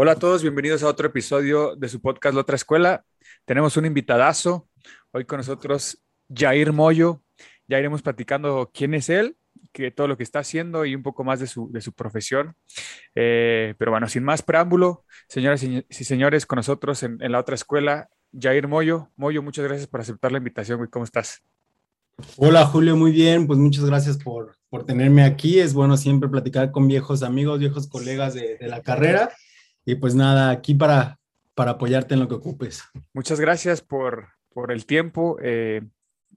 Hola a todos, bienvenidos a otro episodio de su podcast La Otra Escuela. Tenemos un invitadazo, hoy con nosotros Jair Moyo. Ya iremos platicando quién es él, que todo lo que está haciendo y un poco más de su, de su profesión. Eh, pero bueno, sin más preámbulo, señoras y señores, con nosotros en, en La Otra Escuela, Jair Moyo. Moyo, muchas gracias por aceptar la invitación. ¿Cómo estás? Hola Julio, muy bien, pues muchas gracias por, por tenerme aquí. Es bueno siempre platicar con viejos amigos, viejos colegas de, de la carrera. Y pues nada, aquí para, para apoyarte en lo que ocupes. Muchas gracias por, por el tiempo. Eh,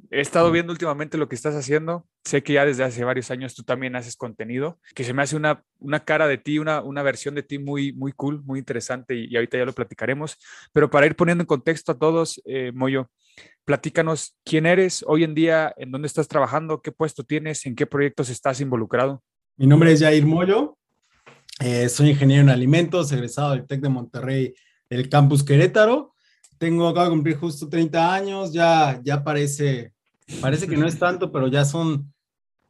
he estado viendo últimamente lo que estás haciendo. Sé que ya desde hace varios años tú también haces contenido, que se me hace una, una cara de ti, una, una versión de ti muy, muy cool, muy interesante y, y ahorita ya lo platicaremos. Pero para ir poniendo en contexto a todos, eh, Moyo, platícanos quién eres hoy en día, en dónde estás trabajando, qué puesto tienes, en qué proyectos estás involucrado. Mi nombre es Jair Moyo, eh, soy ingeniero en alimentos, egresado del TEC de Monterrey, el campus Querétaro. Tengo, acabo de cumplir justo 30 años, ya, ya parece, parece que no es tanto, pero ya son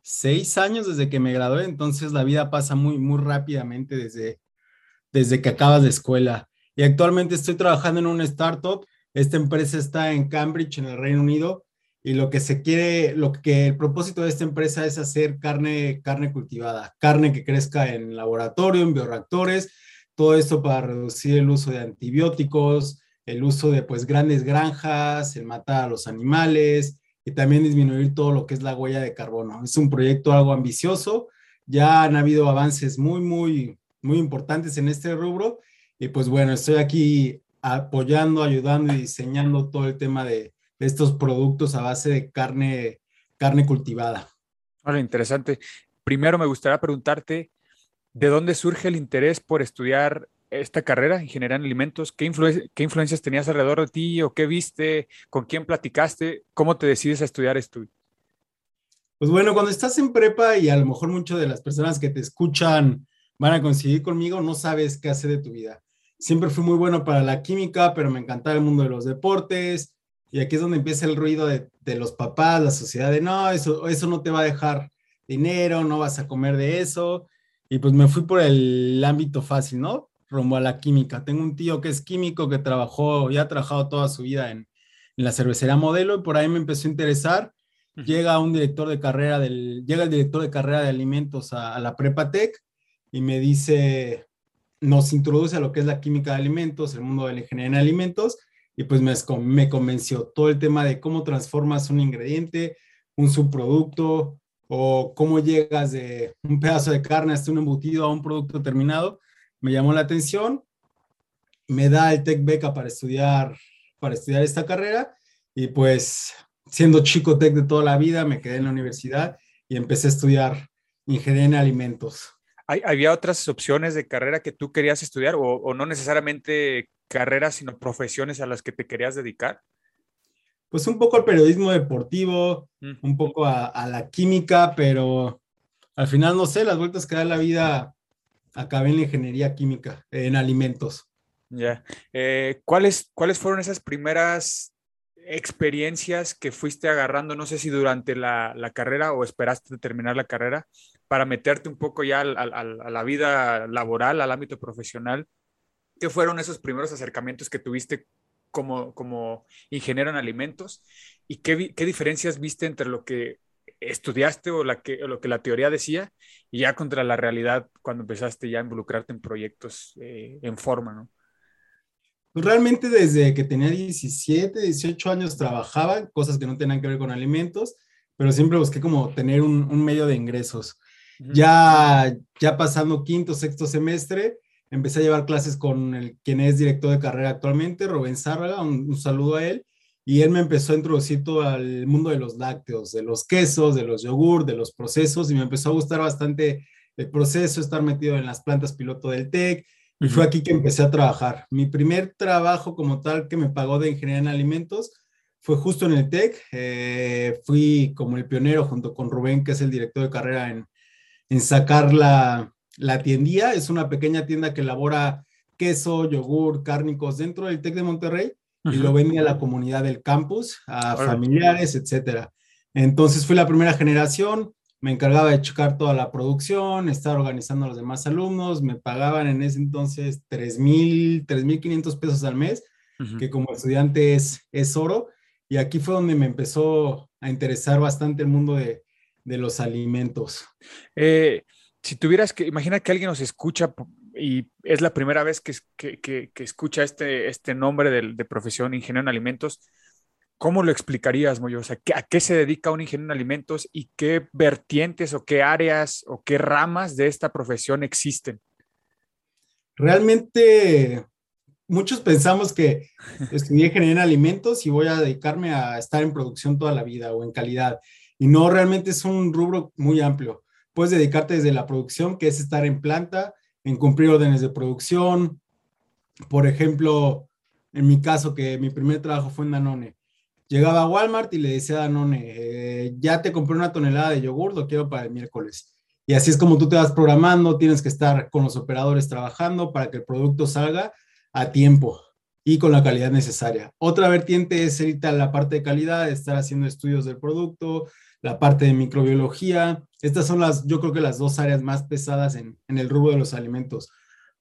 seis años desde que me gradué, entonces la vida pasa muy, muy rápidamente desde, desde que acabas de escuela. Y actualmente estoy trabajando en una startup. Esta empresa está en Cambridge, en el Reino Unido, y lo que se quiere, lo que el propósito de esta empresa es hacer carne, carne cultivada, carne que crezca en laboratorio, en bioreactores, todo esto para reducir el uso de antibióticos, el uso de pues grandes granjas, el matar a los animales y también disminuir todo lo que es la huella de carbono. Es un proyecto algo ambicioso, ya han habido avances muy, muy, muy importantes en este rubro y pues bueno, estoy aquí apoyando, ayudando y diseñando todo el tema de, de estos productos a base de carne, carne cultivada. Vale, interesante. Primero me gustaría preguntarte, ¿de dónde surge el interés por estudiar esta carrera, ingeniería en alimentos? ¿Qué, influ qué influencias tenías alrededor de ti o qué viste? ¿Con quién platicaste? ¿Cómo te decides a estudiar esto? Pues bueno, cuando estás en prepa y a lo mejor muchas de las personas que te escuchan van a coincidir conmigo, no sabes qué hacer de tu vida. Siempre fui muy bueno para la química, pero me encantaba el mundo de los deportes. Y aquí es donde empieza el ruido de, de los papás, la sociedad de no, eso, eso no te va a dejar dinero, no vas a comer de eso. Y pues me fui por el ámbito fácil, ¿no? Rumbo a la química. Tengo un tío que es químico, que trabajó, ya ha trabajado toda su vida en, en la cervecería modelo y por ahí me empezó a interesar. Llega un director de carrera del, llega el director de carrera de alimentos a, a la Prepa Tech y me dice, nos introduce a lo que es la química de alimentos, el mundo de la ingeniería en alimentos, y pues me, convenció todo el tema de cómo transformas un ingrediente, un subproducto, o cómo llegas de un pedazo de carne hasta un embutido a un producto terminado, me llamó la atención, me da el Tech Beca para estudiar, para estudiar esta carrera, y pues siendo chico Tech de toda la vida, me quedé en la universidad y empecé a estudiar ingeniería en alimentos. ¿Había otras opciones de carrera que tú querías estudiar o, no necesariamente carreras, sino profesiones a las que te querías dedicar? Pues un poco al periodismo deportivo, mm. un poco a, a, la química, pero al final, no sé, las vueltas que da la vida, acabé en la ingeniería química, en alimentos. Ya. Yeah. Eh, ¿cuáles, ¿Cuáles fueron esas primeras experiencias que fuiste agarrando, no sé si durante la, la, carrera o esperaste terminar la carrera, para meterte un poco ya al, al, a la vida laboral, al ámbito profesional? ¿Qué fueron esos primeros acercamientos que tuviste como, como ingeniero en alimentos? ¿Y qué, qué diferencias viste entre lo que estudiaste o, la que, o lo que la teoría decía y ya contra la realidad cuando empezaste ya a involucrarte en proyectos eh, en forma, ¿no? Pues realmente desde que tenía 17, 18 años trabajaba, cosas que no tenían que ver con alimentos, pero siempre busqué como tener un, un medio de ingresos. Uh -huh. Ya, ya pasando quinto, sexto semestre, empecé a llevar clases con el, quien es director de carrera actualmente, Rubén Zárraga, un, un, saludo a él, y él me empezó a introducir todo al mundo de los lácteos, de los quesos, de los yogur, de los procesos, y me empezó a gustar bastante el proceso, estar metido en las plantas piloto del TEC, Y fue aquí que empecé a trabajar. Mi primer trabajo como tal que me pagó de ingeniería en alimentos fue justo en el TEC. Eh, fui como el pionero junto con Rubén, que es el director de carrera, en, en sacar la, la tiendía. Es una pequeña tienda que elabora queso, yogur, cárnicos dentro del TEC de Monterrey y lo vende a la comunidad del campus, a familiares, etcétera. Entonces fui la primera generación, me encargaba de checar toda la producción, estar organizando a los demás alumnos, me pagaban en ese entonces 3,000, 3,500 pesos al mes, que como estudiante es, es oro, y aquí fue donde me empezó a interesar bastante el mundo de, de los alimentos. Eh, si tuvieras que, imagina que alguien nos escucha y es la primera vez que, que- que- escucha este, este nombre de, profesión, ingeniero en alimentos, ¿cómo lo explicarías, Moyo? O sea, ¿qué- ¿a qué se dedica un ingeniero en alimentos y qué vertientes o qué áreas o qué ramas de esta profesión existen? Realmente muchos pensamos que estudié ingeniería en alimentos y voy a dedicarme a estar en producción toda la vida o en calidad. Y no, realmente es un rubro muy amplio. Puedes dedicarte desde la producción, que es estar en planta, en cumplir órdenes de producción. Por ejemplo, en mi caso, que mi primer trabajo fue en Danone. Llegaba a Walmart y le decía a Danone, eh, ya te compré una tonelada de yogur, lo quiero para el miércoles. Y así es como tú te vas programando, tienes que estar con los operadores trabajando para que el producto salga a tiempo y con la calidad necesaria. Otra vertiente es ahorita la parte de calidad, estar haciendo estudios del producto, la parte de microbiología. Estas son las, yo creo que las dos áreas más pesadas en, en el rubro de los alimentos.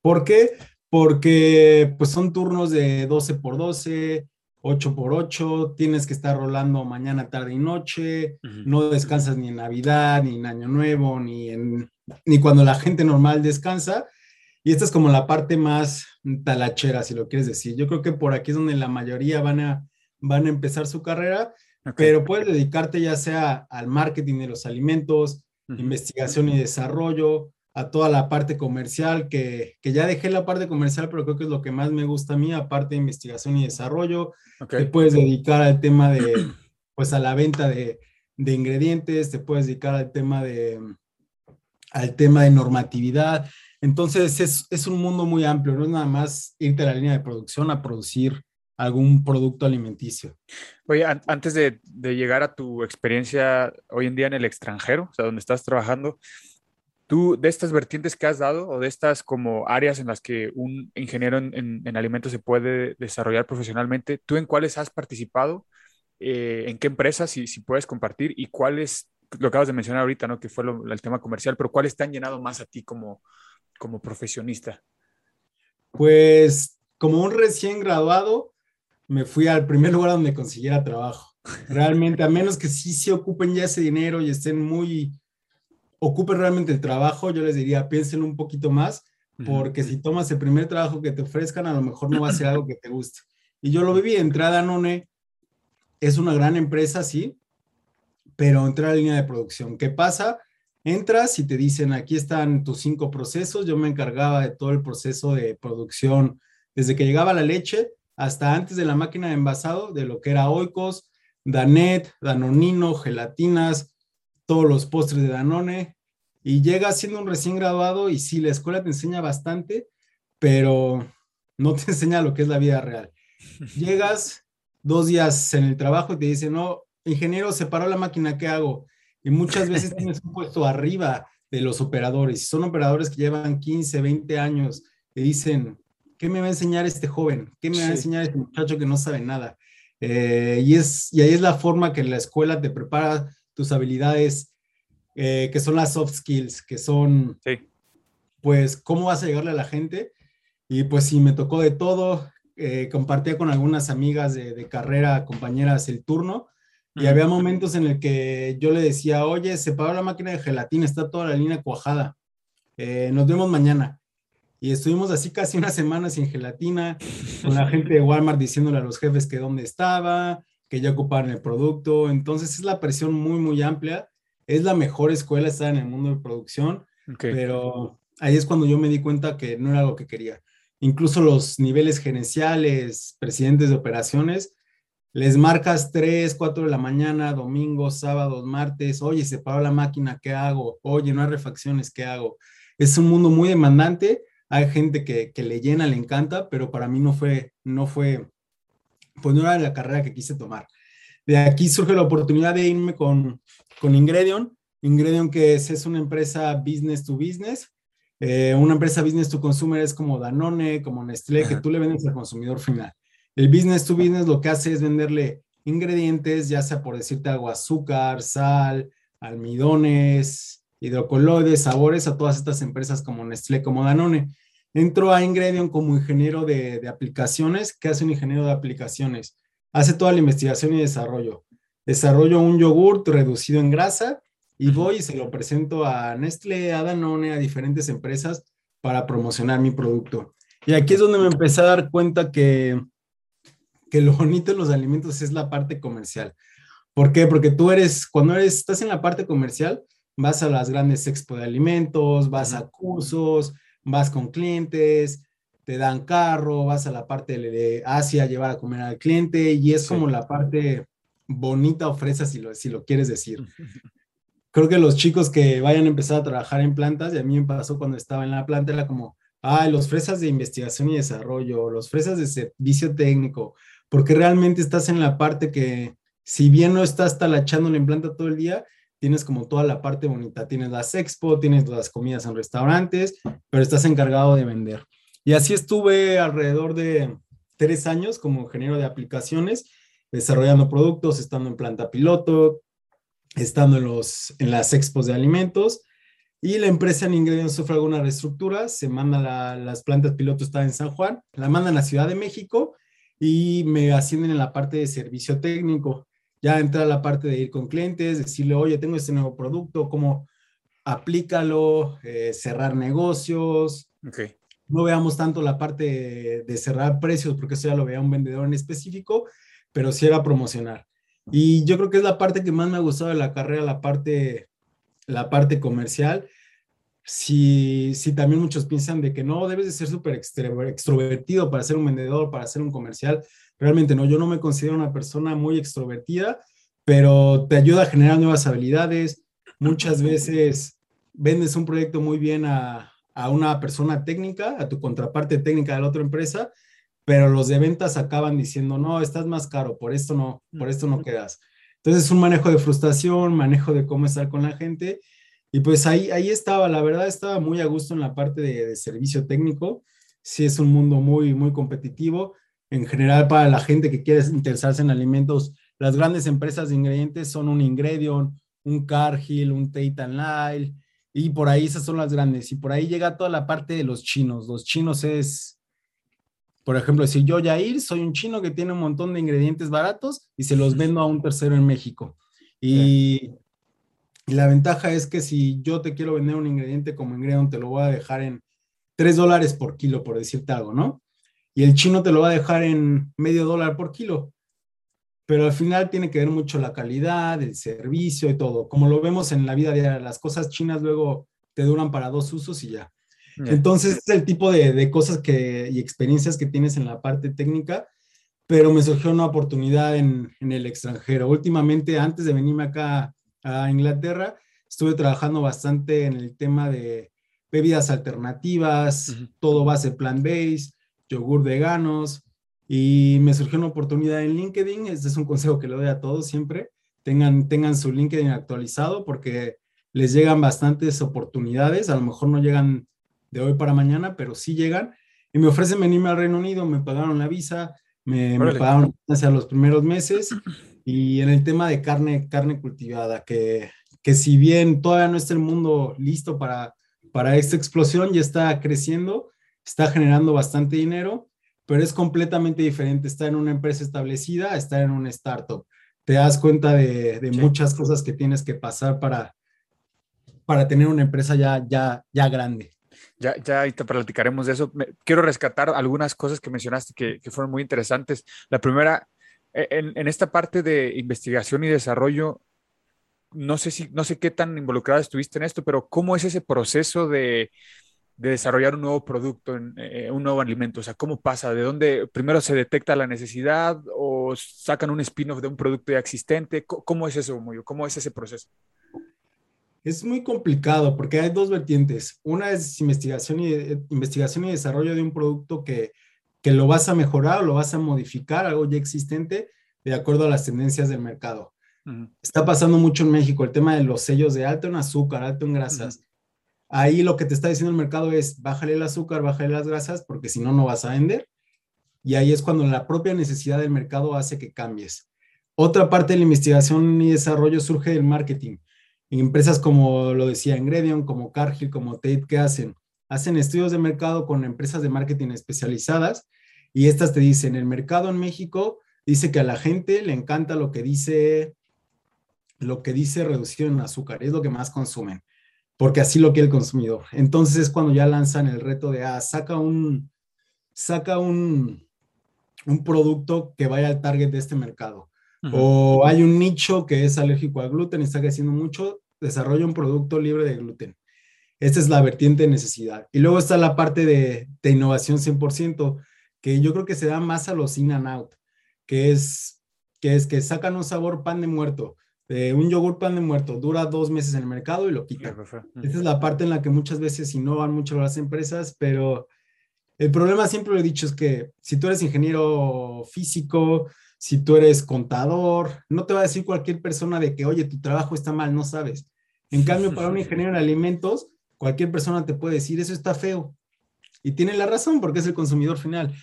¿Por qué? Porque pues son turnos de 12 por 12, 8 por 8, tienes que estar rolando mañana, tarde y noche, no descansas ni en Navidad, ni en Año Nuevo, ni, en, ni cuando la gente normal descansa. Y esta es como la parte más talachera, si lo quieres decir. Yo creo que por aquí es donde la mayoría van a, van a empezar su carrera, pero puedes dedicarte ya sea al marketing de los alimentos, Investigación y desarrollo, a toda la parte comercial, que, que ya dejé la parte comercial, pero creo que es lo que más me gusta a mí, aparte de investigación y desarrollo. Te puedes dedicar al tema de, pues a la venta de, de ingredientes, te puedes dedicar al tema de, al tema de normatividad. Entonces es, es un mundo muy amplio, no es nada más irte a la línea de producción a producir algún producto alimenticio. Oye, an- antes de, de llegar a tu experiencia hoy en día en el extranjero, o sea, donde estás trabajando, tú de estas vertientes que has dado o de estas como áreas en las que un ingeniero en, en- en alimentos se puede desarrollar profesionalmente, ¿tú en cuáles has participado? Eh, ¿En qué empresas, si, si puedes compartir? ¿Y cuáles, lo acabas de mencionar ahorita, ¿no? Que fue lo- el tema comercial, pero cuáles te han llenado más a ti como, como profesionista? Pues como un recién graduado, me fui al primer lugar donde consiguiera trabajo. Realmente, a menos que sí se ocupen ya ese dinero y estén muy, ocupen realmente el trabajo, yo les diría, piensen un poquito más, porque si tomas el primer trabajo que te ofrezcan, a lo mejor no va a ser algo que te guste. Y yo lo viví, entré a Danone, es una gran empresa, sí, pero entré a la línea de producción. ¿Qué pasa? Entras y te dicen, aquí están tus cinco procesos, yo me encargaba de todo el proceso de producción, desde que llegaba la leche hasta antes de la máquina de envasado, de lo que era Oikos, Danet, Danonino, gelatinas, todos los postres de Danone, y llegas siendo un recién graduado y sí, la escuela te enseña bastante, pero no te enseña lo que es la vida real. Llegas dos días en el trabajo y te dicen, no, ingeniero, se paró la máquina, ¿qué hago? Y muchas veces tienes un puesto arriba de los operadores, son operadores que llevan 15, 20 años, y dicen, ¿qué me va a enseñar este joven? ¿Qué me va a enseñar este muchacho que no sabe nada? Eh, y, es, y ahí es la forma que la escuela te prepara tus habilidades, eh, que son las soft skills, que son, Sí. pues, cómo vas a llegarle a la gente. Y pues sí, me tocó de todo. Eh, compartía con algunas amigas de, de carrera, compañeras, el turno. Y había momentos en el que yo le decía, oye, se paró la máquina de gelatina, está toda la línea cuajada. Eh, nos vemos mañana. Y estuvimos así casi una semana sin gelatina, con la gente de Walmart diciéndole a los jefes que dónde estaba, que ya ocuparon el producto. Entonces es la presión muy, muy amplia. Es la mejor escuela estar en el mundo de producción, pero ahí es cuando yo me di cuenta que no era lo que quería. Incluso los niveles gerenciales, presidentes de operaciones, les marcas 3, 4 de la mañana, domingos, sábados, martes, oye, se paró la máquina, ¿qué hago? Oye, no hay refacciones, ¿qué hago? Es un mundo muy demandante, hay gente que, que, le llena, le encanta, pero para mí no fue, no fue, pues no era la carrera que quise tomar. De aquí surge la oportunidad de irme con, con Ingredion. Ingredion que es, es una empresa business to business. Eh, una empresa business to consumer es como Danone, como Nestlé, que tú le vendes al consumidor final. El business to business lo que hace es venderle ingredientes, ya sea por decirte algo, azúcar, sal, almidones, hidrocoloides, sabores a todas estas empresas como Nestlé, como Danone. Entro a Ingredion como ingeniero de, de aplicaciones. ¿Qué hace un ingeniero de aplicaciones? Hace toda la investigación y desarrollo. Desarrollo un yogurt reducido en grasa y voy y se lo presento a Nestlé, a Danone, a diferentes empresas para promocionar mi producto. Y aquí es donde me empecé a dar cuenta que, que lo bonito de los alimentos es la parte comercial. ¿Por qué? Porque tú eres, cuando eres, estás en la parte comercial, vas a las grandes expo de alimentos, vas a cursos, vas con clientes, te dan carro, vas a la parte de Asia a llevar a comer al cliente y es como la parte bonita ofrece si lo, si lo quieres decir. Creo que los chicos que vayan a empezar a trabajar en plantas, y a mí me pasó cuando estaba en la planta, era como, ay, los fresas de investigación y desarrollo, los fresas de servicio técnico, porque realmente estás en la parte que, si bien no estás talachando en planta todo el día, tienes como toda la parte bonita. Tienes las expo, tienes las comidas en restaurantes, pero estás encargado de vender. Y así estuve alrededor de tres años como ingeniero de aplicaciones, desarrollando productos, estando en planta piloto, estando en, los, en las expos de alimentos. Y la empresa en Ingredients sufre alguna reestructura, se manda las plantas piloto, está en San Juan, la mandan a Ciudad de México y me ascienden en la parte de servicio técnico. Ya entra la parte de ir con clientes, decirle, oye, tengo este nuevo producto, ¿cómo aplícalo? Eh, cerrar negocios. Okay. No veamos tanto la parte de, cerrar precios, porque eso ya lo veía un vendedor en específico, pero sí era promocionar. Y yo creo que es la parte que más me ha gustado de la carrera, la parte, la parte comercial. Si, si también muchos piensan de que no, debes de ser súper extrovertido para ser un vendedor, para ser un comercial, Realmente no, yo no me considero una persona muy extrovertida, pero te ayuda a generar nuevas habilidades. Muchas veces vendes un proyecto muy bien a, a una persona técnica, a tu contraparte técnica de la otra empresa, pero los de ventas acaban diciendo, no, estás más caro, por esto no, por esto no quedas. Entonces es un manejo de frustración, manejo de cómo estar con la gente. Y pues ahí, ahí estaba, la verdad estaba muy a gusto en la parte de, de servicio técnico. Sí es un mundo muy, muy competitivo en general para la gente que quiere interesarse en alimentos, las grandes empresas de ingredientes son un Ingredion, un Cargill, un Tate Lyle, y por ahí esas son las grandes. Y por ahí llega toda la parte de los chinos. Los chinos es, por ejemplo, si yo Yair soy un chino que tiene un montón de ingredientes baratos y se los vendo a un tercero en México. Y, y la ventaja es que si yo te quiero vender un ingrediente como Ingredion, te lo voy a dejar en 3 dólares por kilo, por decirte algo, ¿no? Y el chino te lo va a dejar en medio dólar por kilo. Pero al final tiene que ver mucho la calidad, el servicio y todo. Como lo vemos en la vida diaria, las cosas chinas luego te duran para dos usos y ya. Entonces es el tipo de, cosas que, y experiencias que tienes en la parte técnica, pero me surgió una oportunidad en, el extranjero. Últimamente, antes de venirme acá a Inglaterra, estuve trabajando bastante en el tema de bebidas alternativas, todo base plant-based, yogur veganos y me surgió una oportunidad en LinkedIn. Este es un consejo que le doy a todos siempre. Tengan, tengan su LinkedIn actualizado porque les llegan bastantes oportunidades. A lo mejor no llegan de hoy para mañana, pero sí llegan. Y me ofrecen venirme al Reino Unido, me pagaron la visa, me, me pagaron hacia los primeros meses. Y en el tema de carne, carne cultivada, que, que si bien todavía no está el mundo listo para, para esta explosión, ya está creciendo está generando bastante dinero, pero es completamente diferente estar en una empresa establecida a estar en una startup. Te das cuenta de, muchas cosas que tienes que pasar para, para tener una empresa ya, ya, ya grande. Ya, ya ahorita platicaremos de eso. quiero rescatar algunas cosas que mencionaste que, que fueron muy interesantes. La primera, e, en, en, esta parte de investigación y desarrollo, no sé si, no sé qué tan involucrado estuviste en esto, pero ¿cómo es ese proceso de, de desarrollar un nuevo producto, eh, un nuevo alimento? O sea, ¿cómo pasa? ¿De dónde primero se detecta la necesidad o sacan un spin-off de un producto ya existente? ¿Cómo es eso, Muyo? ¿Cómo es ese proceso? Es muy complicado porque hay dos vertientes. Una es investigación y, investigación y desarrollo de un producto que, que lo vas a mejorar o lo vas a modificar, algo ya existente, de acuerdo a las tendencias del mercado. Está pasando mucho en México el tema de los sellos de alto en azúcar, alto en grasas. Ahí lo que te está diciendo el mercado es, bájale el azúcar, bájale las grasas, porque si no, no vas a vender. Y ahí es cuando la propia necesidad del mercado hace que cambies. Otra parte de la investigación y desarrollo surge del marketing empresas como lo decía Ingredion, como Cargill, como Tate, ¿qué hacen? Hacen estudios de mercado con empresas de marketing especializadas y estas te dicen, el mercado en México dice que a la gente le encanta lo que dice, lo que dice reducido en azúcar, es lo que más consumen, porque así lo quiere el consumidor. Entonces es cuando ya lanzan el reto de, ah, saca un, saca un, un producto que vaya al target de este mercado. O hay un nicho que es alérgico al gluten y está creciendo mucho, desarrolla un producto libre de gluten. Esta es la vertiente de necesidad. Y luego está la parte de, de innovación 100%, que yo creo que se da más a los in and out, que es que, es que sacan un sabor pan de muerto, de un yogur pan de muerto, dura dos meses en el mercado y lo quitan. Esta es la parte en la que muchas veces innovan mucho las empresas, pero el problema siempre lo he dicho es que si tú eres ingeniero físico, si tú eres contador, no te va a decir cualquier persona de que, oye, tu trabajo está mal, no sabes. En cambio, para un ingeniero en alimentos, cualquier persona te puede decir, eso está feo. Y tiene la razón porque es el consumidor final.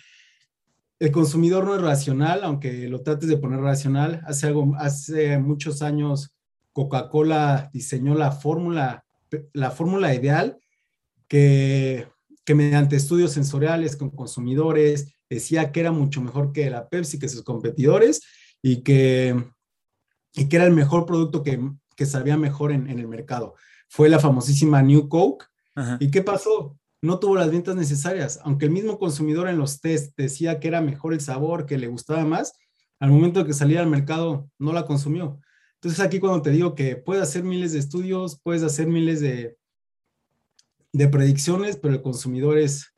El consumidor no es racional, aunque lo trates de poner racional. Hace, algo, hace muchos años Coca-Cola diseñó la fórmula, la fórmula ideal que, que mediante estudios sensoriales con consumidores, decía que era mucho mejor que la Pepsi, que sus competidores, y que, y que era el mejor producto que, que sabía mejor en, en, el mercado. Fue la famosísima New Coke. ¿Y qué pasó? No tuvo las ventas necesarias, aunque el mismo consumidor en los test decía que era mejor el sabor, que le gustaba más, al momento de que salía al mercado no la consumió. Entonces aquí cuando te digo que puedes hacer miles de estudios, puedes hacer miles de, de predicciones, pero el consumidor es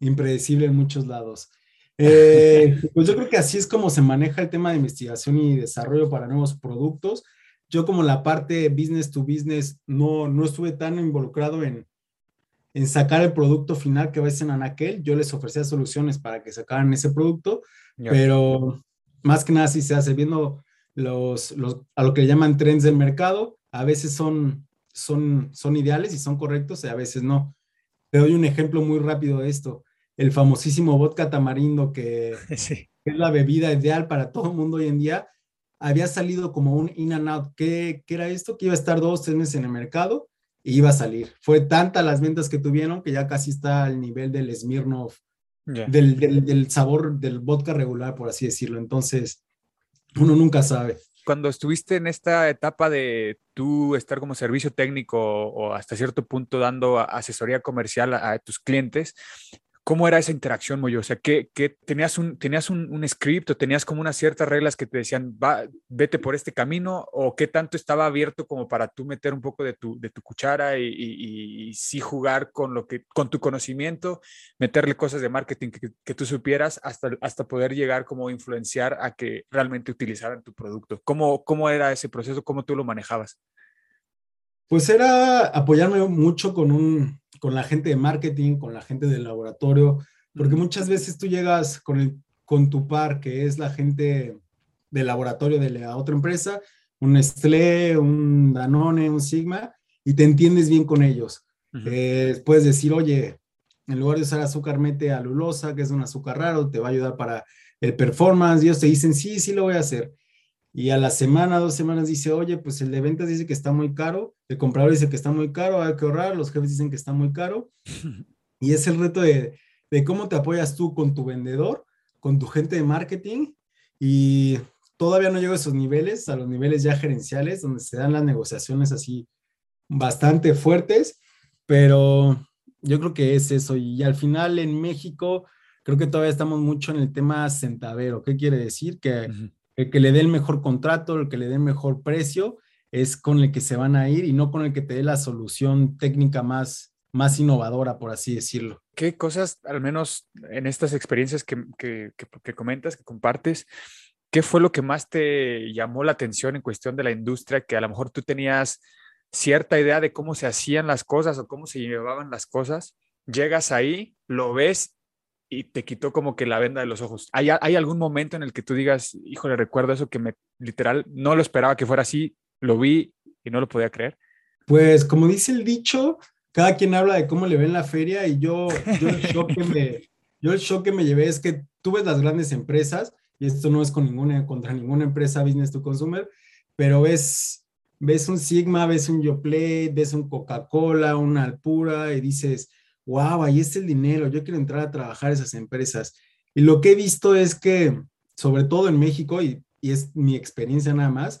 impredecible en muchos lados. Eh, pues yo creo que así es como se maneja el tema de investigación y desarrollo para nuevos productos. Yo como la parte business to business no, no estuve tan involucrado en, en sacar el producto final que va a ser en Anaquel. Yo les ofrecía soluciones para que sacaran ese producto, pero más que nada sí se hace viendo los, los, a lo que le llaman trends del mercado. A veces son, son, son ideales y son correctos y a veces no. Te doy un ejemplo muy rápido de esto el famosísimo vodka tamarindo, que es la bebida ideal para todo el mundo hoy en día, había salido como un in and out. ¿Qué, era esto? Que iba a estar dos, tres meses en el mercado iba a salir. Fue tanta las ventas que tuvieron que ya casi está al nivel del Smirnoff, del, del, sabor del vodka regular, por así decirlo. Entonces, uno nunca sabe. Cuando estuviste en esta etapa de tú estar como servicio técnico o hasta cierto punto dando asesoría comercial a tus clientes, ¿Cómo era esa interacción, Moyo? O sea, ¿qué, tenías, un, tenías un, script o tenías como unas ciertas reglas que te decían, Va, vete por este camino? ¿O qué tanto estaba abierto como para tú meter un poco de tu, de tu cuchara y, y, sí jugar con, lo que, con tu conocimiento, meterle cosas de marketing que, tú supieras hasta, hasta poder llegar como influenciar a que realmente utilizaran tu producto? ¿Cómo, ¿Cómo era ese proceso? ¿Cómo tú lo manejabas? Pues era apoyarme mucho con un, con la gente de marketing, con la gente del laboratorio, porque muchas veces tú llegas con, el, con tu par, que es la gente del laboratorio de la otra empresa, un Nestlé, un Danone, un Sigma, y te entiendes bien con ellos. Eh, puedes decir, oye, en lugar de usar azúcar, mete alulosa, que es un azúcar raro, te va a ayudar para el performance. Y ellos te dicen, sí, sí lo voy a hacer y a la semana, dos semanas dice, oye, pues el de ventas dice que está muy caro, el comprador dice que está muy caro, hay que ahorrar, los jefes dicen que está muy caro. Y es el reto de, de cómo te apoyas tú con tu vendedor, con tu gente de marketing y todavía no llego a esos niveles, a los niveles ya gerenciales, donde se dan las negociaciones así bastante fuertes, pero yo creo que es eso. Y al final en México, creo que todavía estamos mucho en el tema centavero. ¿Qué quiere decir? Que el que le dé el mejor contrato, el que le dé el mejor precio, es con el que se van a ir y no con el que te dé la solución técnica más, más innovadora, por así decirlo. ¿Qué cosas, al menos en estas experiencias que, que, que, comentas, que compartes, qué fue lo que más te llamó la atención en cuestión de la industria que a lo mejor tú tenías cierta idea de cómo se hacían las cosas o cómo se llevaban las cosas, llegas ahí, lo ves y te quitó como que la venda de los ojos. ¿Hay, hay algún momento en el que tú digas, híjole, recuerdo eso que me literal no lo esperaba que fuera así, lo vi y no lo podía creer? Pues como dice el dicho, cada quien habla de cómo le ve en la feria y yo, yo, el, shock que me, yo el shock que me llevé es que tú ves las grandes empresas, y esto no es con ninguna, contra ninguna empresa business to consumer, pero ves, ves un Sigma, ves un Yoplait, ves un Coca-Cola, una Alpura y dices, wow, ahí está el dinero, yo quiero entrar a trabajar esas empresas. Y lo que he visto es que, sobre todo en México, y, y es mi experiencia nada más,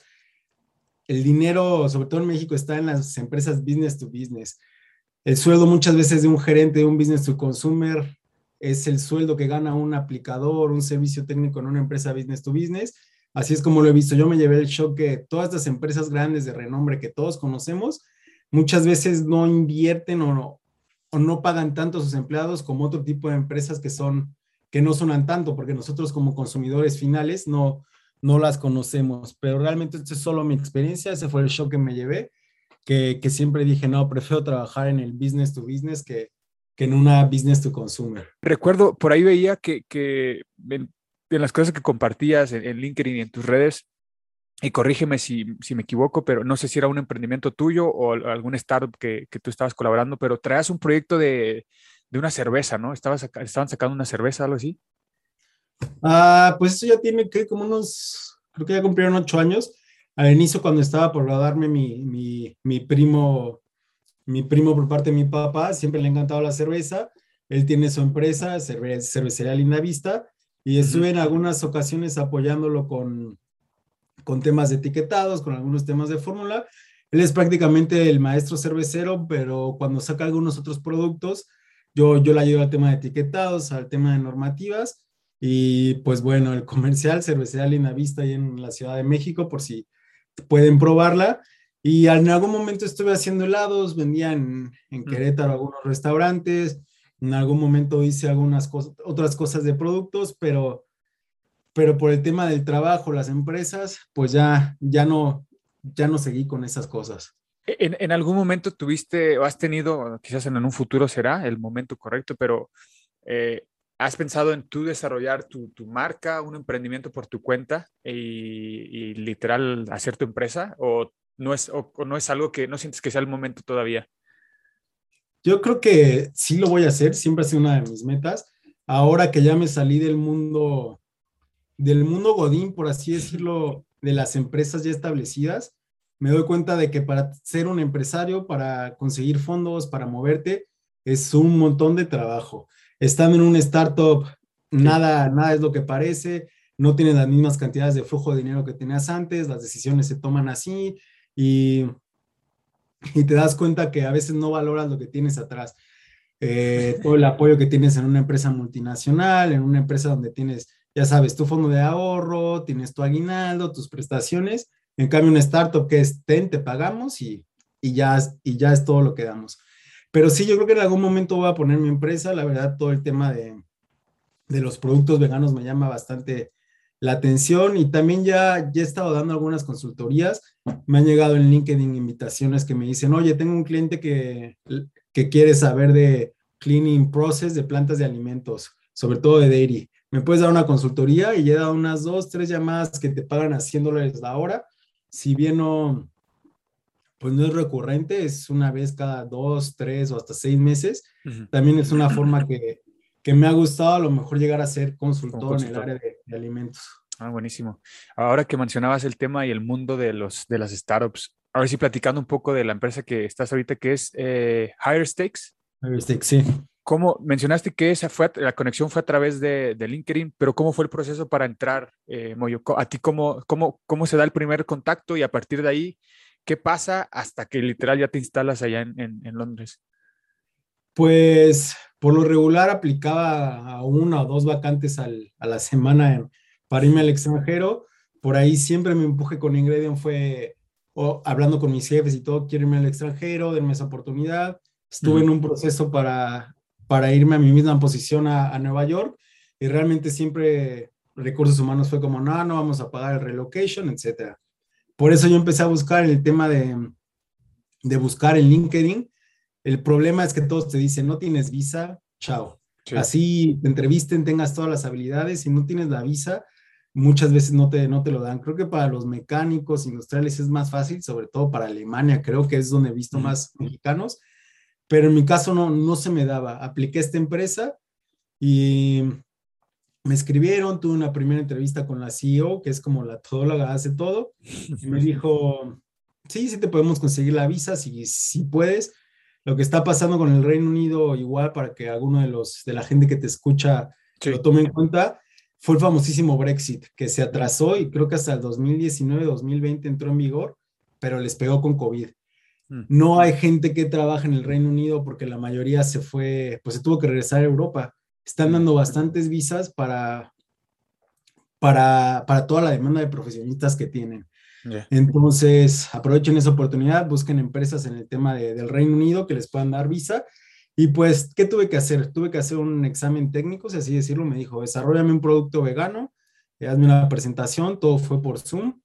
el dinero, sobre todo en México, está en las empresas business to business. El sueldo muchas veces de un gerente de un business to consumer es el sueldo que gana un aplicador, un servicio técnico en una empresa business to business. Así es como lo he visto. Yo me llevé el shock que todas estas empresas grandes de renombre que todos conocemos, muchas veces no invierten o no, o no pagan tanto sus empleados como otro tipo de empresas que son que no sonan tanto, porque nosotros como consumidores finales no, no las conocemos, pero realmente esto es solo mi experiencia, ese fue el shock que me llevé, que, que siempre dije, no, prefiero trabajar en el business to business que, que en una business to consumer. Recuerdo, por ahí veía que, que en, en, las cosas que compartías en, en, LinkedIn y en tus redes, y corrígeme si, si, me equivoco, pero no sé si era un emprendimiento tuyo o algún startup que, que tú estabas colaborando, pero traías un proyecto de, de una cerveza, ¿no? Estabas, estaban sacando una cerveza, algo así. Ah, pues eso ya tiene que como unos, creo que ya cumplieron ocho años. Al inicio, cuando estaba por darme mi, mi, mi, primo, mi primo por parte de mi papá, siempre le ha encantado la cerveza. Él tiene su empresa, cerve Cervecería Linda Vista, y estuve en algunas ocasiones apoyándolo con, con temas de etiquetados, con algunos temas de fórmula. Él es prácticamente el maestro cervecero, pero cuando saca algunos otros productos, yo, yo le ayudo al tema de etiquetados, al tema de normativas y pues bueno, el comercial Cervecería Linda Vista ahí en la Ciudad de México, por si pueden probarla. Y en algún momento estuve haciendo helados, vendía en, en Querétaro algunos restaurantes, en algún momento hice algunas cosas, otras cosas de productos, pero, pero por el tema del trabajo, las empresas, pues ya, ya, no, ya no seguí con esas cosas. ¿En, en algún momento tuviste o has tenido, quizás en un futuro será el momento correcto, pero eh, ¿Has pensado en tú desarrollar tu, tu marca, un emprendimiento por tu cuenta y, y, literal hacer tu empresa? ¿O no, es, o, o no es algo que no sientes que sea el momento todavía? Yo creo que sí lo voy a hacer, siempre ha sido una de mis metas. Ahora que ya me salí del mundo, del mundo Godín, por así decirlo, de las empresas ya establecidas, me doy cuenta de que para ser un empresario, para conseguir fondos, para moverte, es un montón de trabajo. Estando en un startup, nada, nada es lo que parece, no tienes las mismas cantidades de flujo de dinero que tenías antes, las decisiones se toman así y, y te das cuenta que a veces no valoras lo que tienes atrás. Eh, todo el apoyo que tienes en una empresa multinacional, en una empresa donde tienes, ya sabes, tu fondo de ahorro, tienes tu aguinaldo, tus prestaciones. En cambio, una startup que es, ten, te pagamos y, y, ya, y ya es todo lo que damos. Pero sí, yo creo que en algún momento voy a poner mi empresa. La verdad, todo el tema de, de los productos veganos me llama bastante la atención y también ya, ya he estado dando algunas consultorías. Me han llegado en LinkedIn invitaciones que me dicen, oye, tengo un cliente que, que quiere saber de cleaning process de plantas de alimentos, sobre todo de dairy. ¿Me puedes dar una consultoría? Y he dado unas dos, tres llamadas que te pagan a 100 dólares la hora. Si bien no, pues no es recurrente, es una vez cada dos, tres o hasta seis meses. Uh -huh. También es una forma que, que, me ha gustado a lo mejor llegar a ser consultor, consultor. en el área de, de, alimentos. Ah, buenísimo. Ahora que mencionabas el tema y el mundo de, los, de las startups, a ver si platicando un poco de la empresa que estás ahorita, que es eh, Higher Stakes. Higher Stakes, sí. ¿Cómo mencionaste que esa fue la conexión fue a través de, de LinkedIn, pero cómo fue el proceso para entrar, eh, Moyo? ¿A ti cómo, cómo, cómo se da el primer contacto y a partir de ahí ¿Qué pasa hasta que literal ya te instalas allá en, en, en, Londres? Pues por lo regular aplicaba a una o dos vacantes al, a la semana en, para irme al extranjero. Por ahí siempre mi empuje con Ingredient fue o, hablando con mis jefes y todo, quiero irme al extranjero, denme esa oportunidad. Estuve en un proceso para, para irme a mi misma posición a, a Nueva York y realmente siempre recursos humanos fue como, no, no vamos a pagar el relocation, etcétera. Por eso yo empecé a buscar el tema de, de buscar en LinkedIn. El problema es que todos te dicen, no tienes visa, chao. Sí. Así te entrevisten, tengas todas las habilidades, si no tienes la visa, muchas veces no te, no te lo dan. Creo que para los mecánicos industriales es más fácil, sobre todo para Alemania, creo que es donde he visto más mexicanos, pero en mi caso no, no se me daba. Apliqué esta empresa y me escribieron, tuve una primera entrevista con la CEO, que es como la todóloga, hace todo, y me dijo, sí, sí te podemos conseguir la visa, si, si puedes. Lo que está pasando con el Reino Unido, igual para que alguno de los de la gente que te escucha Sí. lo tome en cuenta, fue el famosísimo Brexit, que se atrasó y creo que hasta el 2019-2020 entró en vigor, pero les pegó con COVID. Mm. No hay gente que trabaja en el Reino Unido porque la mayoría se fue, pues se tuvo que regresar a Europa. Están dando bastantes visas para, para, para toda la demanda de profesionistas que tienen. Entonces, aprovechen esa oportunidad, busquen empresas en el tema de- del Reino Unido que les puedan dar visa. Y pues, ¿qué tuve que hacer? Tuve que hacer un examen técnico, si así decirlo. Me dijo, desarrollame un producto vegano, eh, hazme una presentación, todo fue por Zoom.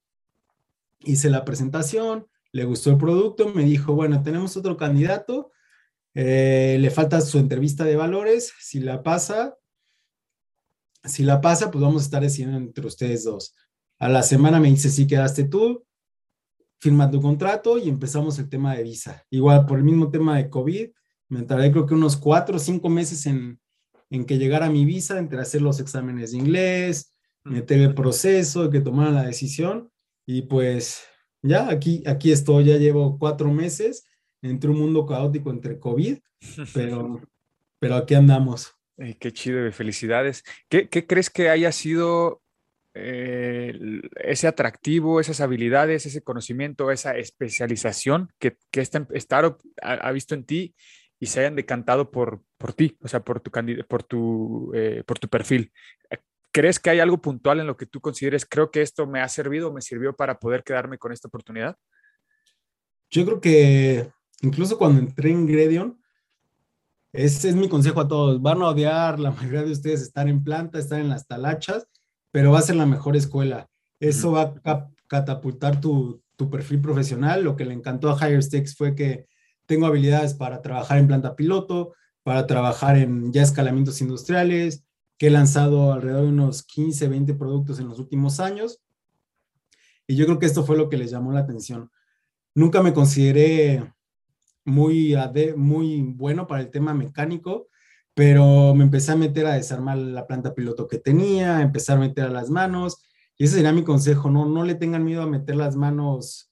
Hice la presentación, le gustó el producto, me dijo, bueno, tenemos otro candidato, eh, le falta su entrevista de valores, si la pasa, si la pasa, pues vamos a estar decidiendo entre ustedes dos. A la semana me dice, sí, quedaste tú, firma tu contrato y empezamos el tema de visa. Igual, por el mismo tema de COVID, me tardé creo que unos cuatro o cinco meses en, en que llegara mi visa, entre hacer los exámenes de inglés, meter el proceso, que tomaran la decisión. Y pues ya aquí, aquí estoy, ya llevo cuatro meses entre un mundo caótico entre COVID, pero, pero aquí andamos. Qué chido, felicidades. ¿Qué, qué crees que haya sido eh, ese atractivo, esas habilidades, ese conocimiento, esa especialización que, que esta startup ha, ha visto en ti y se hayan decantado por, por ti, o sea, por tu, por tu, eh, por tu perfil? ¿Crees que hay algo puntual en lo que tú consideres, creo que esto me ha servido o me sirvió para poder quedarme con esta oportunidad? Yo creo que incluso cuando entré en Gredion, ese es mi consejo a todos. Van a odiar la mayoría de ustedes estar en planta, estar en las talachas, pero va a ser la mejor escuela. Eso va a catapultar tu, tu perfil profesional. Lo que le encantó a Higher Stakes fue que tengo habilidades para trabajar en planta piloto, para trabajar en ya escalamientos industriales, que he lanzado alrededor de unos 15, 20 productos en los últimos años. Y yo creo que esto fue lo que les llamó la atención. Nunca me consideré muy, muy bueno para el tema mecánico, pero me empecé a meter a desarmar la planta piloto que tenía, empezar a meter a las manos, y ese sería mi consejo, no, no le tengan miedo a meter las manos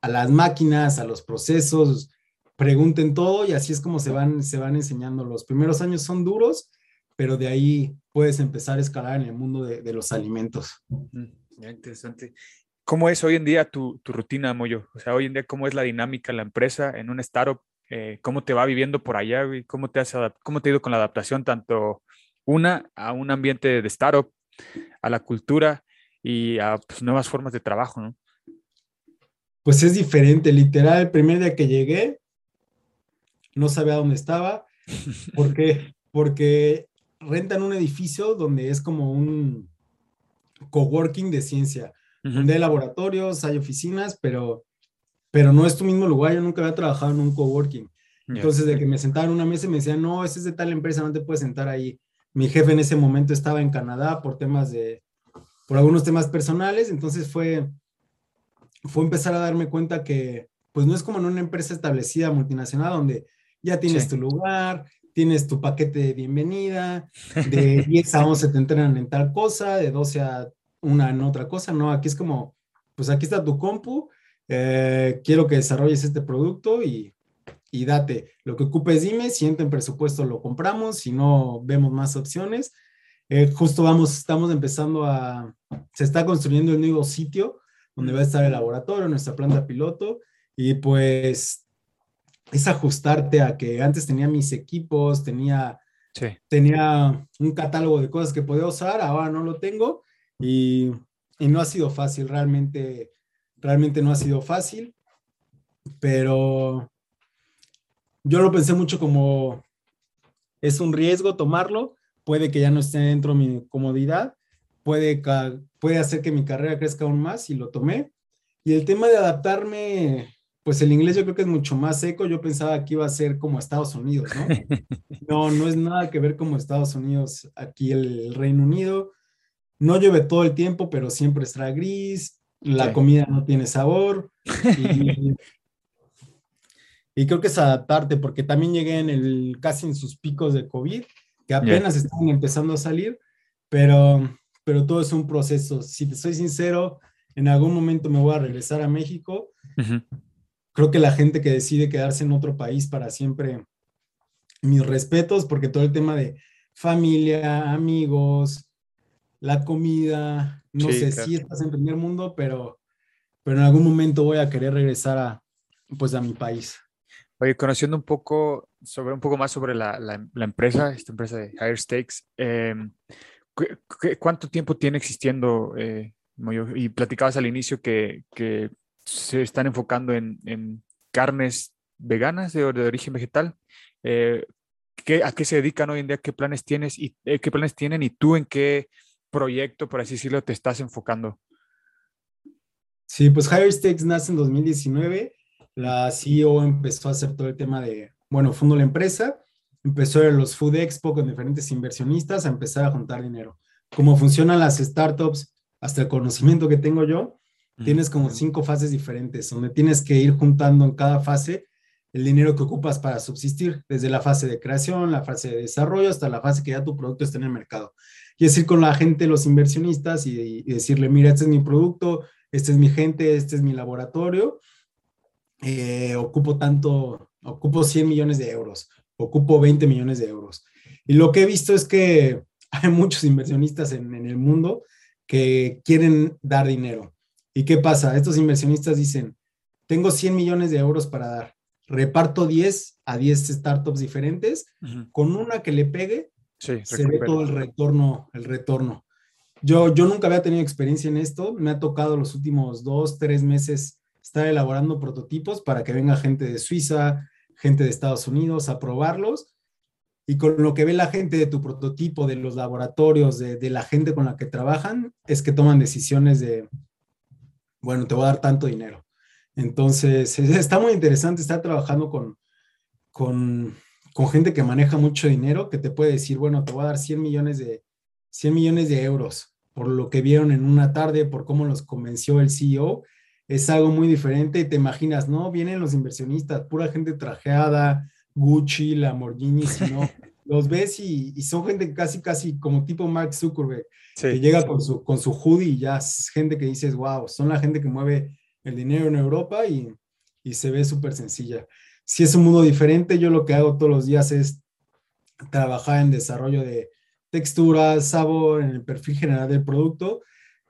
a las máquinas, a los procesos, pregunten todo y así es como se van, se van enseñando. Los primeros años son duros, pero de ahí puedes empezar a escalar en el mundo de, de los alimentos. Mm, Ya, interesante. ¿Cómo es hoy en día tu, tu rutina, Moyo? O sea, hoy en día, ¿cómo es la dinámica en la empresa, en un startup? Eh, ¿Cómo te va viviendo por allá? ¿Cómo te, has ¿Cómo te ha ido con la adaptación tanto una a un ambiente de startup, a la cultura y a pues, nuevas formas de trabajo, ¿no? Pues es diferente, literal, el primer día que llegué, no sabía dónde estaba, ¿por qué? Porque rentan un edificio donde es como un coworking de ciencia, donde hay laboratorios, hay oficinas, pero, pero no es tu mismo lugar, yo nunca había trabajado en un coworking. Entonces, de que me sentaba en una mesa y me decían, no, ese es de tal empresa, no te puedes sentar ahí. Mi jefe en ese momento estaba en Canadá por temas de, por algunos temas personales, entonces fue, fue empezar a darme cuenta que, pues no es como en una empresa establecida multinacional donde ya tienes Sí. tu lugar, tienes tu paquete de bienvenida, de 10 a 11 te entrenan en tal cosa, de 12 a una en otra cosa, no, aquí es como, pues aquí está tu compu, eh, quiero que desarrolles este producto y, y date, lo que ocupes dime, si entra en presupuesto lo compramos, si no vemos más opciones. Eh, justo vamos, estamos empezando a, se está construyendo el nuevo sitio donde va a estar el laboratorio, nuestra planta piloto, y pues es ajustarte a que antes tenía mis equipos, tenía, Sí. tenía un catálogo de cosas que podía usar, ahora no lo tengo y, y no ha sido fácil, realmente, realmente no ha sido fácil, pero yo lo pensé mucho como es un riesgo tomarlo, puede que ya no esté dentro de mi comodidad, puede, puede hacer que mi carrera crezca aún más y lo tomé. Y el tema de adaptarme, pues el inglés yo creo que es mucho más seco. Yo pensaba que iba a ser como Estados Unidos, ¿no? No, no es nada que ver como Estados Unidos, aquí el, Reino Unido. No llueve todo el tiempo, pero siempre está gris, la Sí. comida no tiene sabor. Y, y creo que es adaptarte, porque también llegué en el, casi en sus picos de COVID, que apenas estaban empezando a salir, pero, pero todo es un proceso. Si te soy sincero, en algún momento me voy a regresar a México. Ujú. Creo que la gente que decide quedarse en otro país para siempre, mis respetos, porque todo el tema de familia, amigos, la comida, no sé si estás en primer mundo, pero, pero en algún momento voy a querer regresar a, pues, a mi país. Oye, conociendo un poco sobre un poco más sobre la, la- la empresa, esta empresa de Higher Stakes, em, ¿qué- qué- ¿cuánto tiempo tiene existiendo? eh, y platicabas al inicio que, que se están enfocando en, en carnes veganas de, de origen vegetal. Eh, ¿qué- ¿A qué se dedican hoy en día? ¿Qué planes tienes y eh, qué planes tienen? ¿Y tú en qué proyecto, por así decirlo, te estás enfocando? Sí, pues Higher Stakes nace en 2019. La CEO empezó a hacer todo el tema de, bueno, fundó la empresa, empezó a los Food Expo con diferentes inversionistas a empezar a juntar dinero. Cómo funcionan las startups, hasta el conocimiento que tengo yo, tienes como cinco fases diferentes, donde tienes que ir juntando en cada fase el dinero que ocupas para subsistir, desde la fase de creación, la fase de desarrollo, hasta la fase que ya tu producto está en el mercado. Y es ir con la gente, los inversionistas, y, y decirle, mira, este es mi producto, esta es mi gente, este es mi laboratorio, eh, ocupo tanto, ocupo 100 millones de euros, ocupo 20 millones de euros. Y lo que he visto es que hay muchos inversionistas en, en el mundo que quieren dar dinero. ¿Y qué pasa? Estos inversionistas dicen, tengo 100 millones de euros para dar, reparto 10 a 10 startups diferentes, Ujú. con una que le pegue, Sí, se ve recupera. todo el retorno, el retorno. Yo, yo nunca había tenido experiencia en esto, me ha tocado los últimos dos, tres meses estar elaborando prototipos para que venga gente de Suiza, gente de Estados Unidos a probarlos. Y con lo que ve la gente de tu prototipo, de los laboratorios, de, de la gente con la que trabajan, es que toman decisiones de, bueno, te voy a dar tanto dinero. Entonces, es- está muy interesante estar trabajando con, con, con gente que maneja mucho dinero, que te puede decir, bueno, te voy a dar 100 millones de, 100 millones de euros por lo que vieron en una tarde, por cómo los convenció el CEO. Es algo muy diferente y te imaginas, ¿no? Vienen los inversionistas, pura gente trajeada, Gucci, Lamborghini, si no, los ves y, y son gente casi, casi como tipo Mark Zuckerberg, que Sí. llega con su, con su hoodie y ya es gente que dices, wow, son la gente que mueve el dinero en Europa y, y se ve súper sencilla. Si es un mundo diferente, yo lo que hago todos los días es trabajar en desarrollo de texturas, sabor, en el perfil general del producto.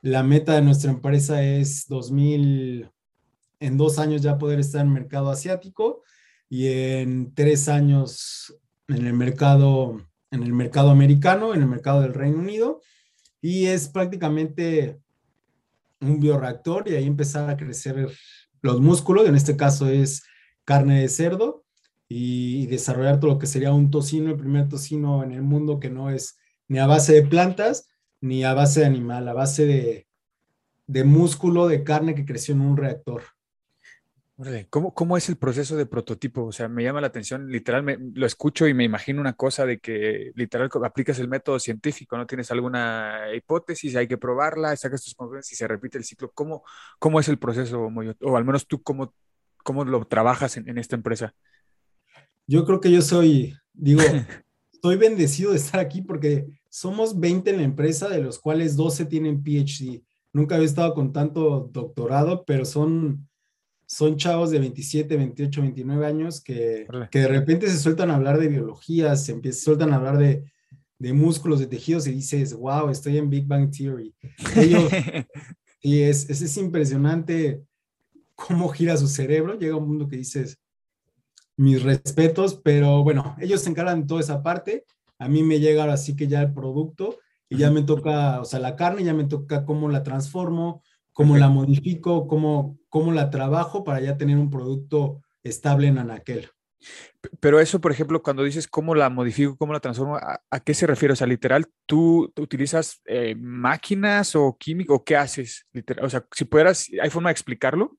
La meta de nuestra empresa es 2000, en dos años ya poder estar en mercado asiático y en tres años en el mercado, en el mercado americano, en el mercado del Reino Unido. Y es prácticamente un bioreactor y ahí empezar a crecer los músculos. En este caso es carne de cerdo y, y desarrollar todo lo que sería un tocino, el primer tocino en el mundo que no es ni a base de plantas ni a base de animal, a base de, de músculo de carne que creció en un reactor. ¿Cómo, ¿Cómo es el proceso de prototipo? O sea, me llama la atención, literal, me- lo escucho y me imagino una cosa de que literal aplicas el método científico, ¿no? Tienes alguna hipótesis, hay que probarla, sacas tus conclusiones y se repite el ciclo. ¿Cómo, cómo es el proceso, Moyo? O al menos tú, ¿cómo, cómo lo trabajas en, en esta empresa? Yo creo que yo soy, digo, estoy bendecido de estar aquí porque somos 20 en la empresa, de los cuales 12 tienen PhD. Nunca había estado con tanto doctorado, pero son, son chavos de 27, 28, 29 años que, que de repente se sueltan a hablar de biología, se empiezan, sueltan a hablar de, de músculos, de tejidos y dices, wow, estoy en Big Bang Theory. Ellos, y es, es, es impresionante cómo gira su cerebro. Llega un mundo que dices, mis respetos, pero bueno, ellos se encargan de toda esa parte. A mí me llega ahora sí que ya el producto y ya me toca, o sea, la carne ya me toca cómo la transformo, cómo la modifico, cómo, cómo la trabajo para ya tener un producto estable en anaquel. Pero eso, por ejemplo, cuando dices cómo la modifico, cómo la transformo, ¿a, a qué se refiere? O sea, literal, ¿tú, tú utilizas eh, máquinas o químico o qué haces? Literal, o sea, si pudieras, ¿hay forma de explicarlo?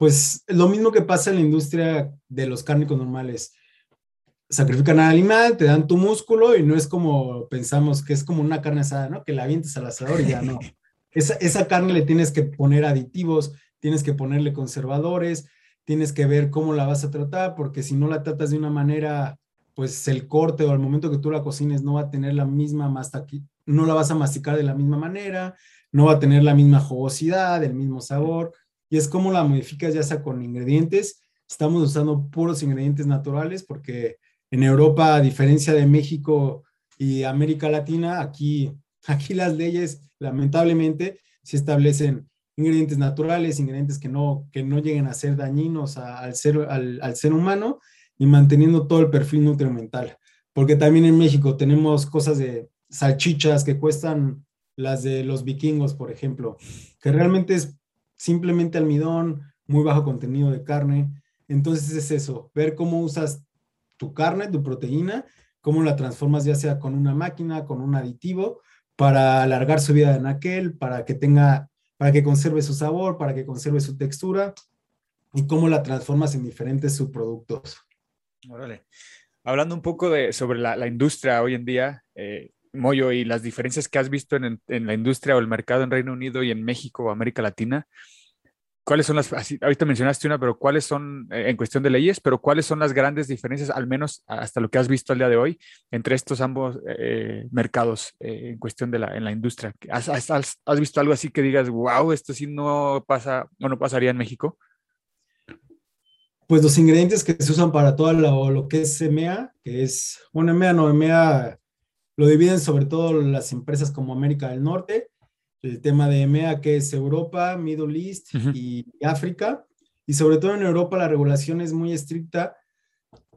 pues lo mismo que pasa en la industria de los cárnicos normales. Sacrifican al animal, te dan tu músculo y no es como pensamos que es como una carne asada, ¿no? Que la avientes al asador y ya no. Esa, esa carne le tienes que poner aditivos, tienes que ponerle conservadores, tienes que ver cómo la vas a tratar, porque si no la tratas de una manera, pues el corte o al momento que tú la cocines no va a tener la misma mastaqui, no la vas a masticar de la misma manera, no va a tener la misma jugosidad, el mismo sabor, y es como la modificas ya sea con ingredientes, estamos usando puros ingredientes naturales, porque en Europa, a diferencia de México y América Latina, aquí, aquí las leyes, lamentablemente, se establecen ingredientes naturales, ingredientes que no, que no lleguen a ser dañinos al, ser, al, al, ser humano y manteniendo todo el perfil nutrimental. Porque también en México tenemos cosas de salchichas que cuestan las de los vikingos, por ejemplo, que realmente es simplemente almidón, muy bajo contenido de carne. Entonces es eso, ver cómo usas tu carne, tu proteína, cómo la transformas ya sea con una máquina, con un aditivo, para alargar su vida en aquel, para que tenga para que conserve su sabor, para que conserve su textura y cómo la transformas en diferentes subproductos. Órale. Hablando un poco de, sobre la, industria hoy en día, eh, Moyo, y las diferencias que has visto en, la industria o el mercado en Reino Unido y en México o América Latina, ¿cuáles son las, así, ahorita mencionaste una, pero cuáles son, eh, en cuestión de leyes, pero cuáles son las grandes diferencias, al menos hasta lo que has visto al día de hoy, entre estos ambos eh, mercados eh, en cuestión de la, en la industria? ¿Has, has, has, visto algo así que digas, wow, esto sí no pasa, o no pasaría en México? Pues los ingredientes que se usan para todo lo, lo que es EMEA, que es, bueno, EMEA no, EMEA lo dividen sobre todo las empresas como América del Norte, el tema de EMEA, que es Europa, Middle East uh -huh. y África. Y sobre todo en Europa la regulación es muy estricta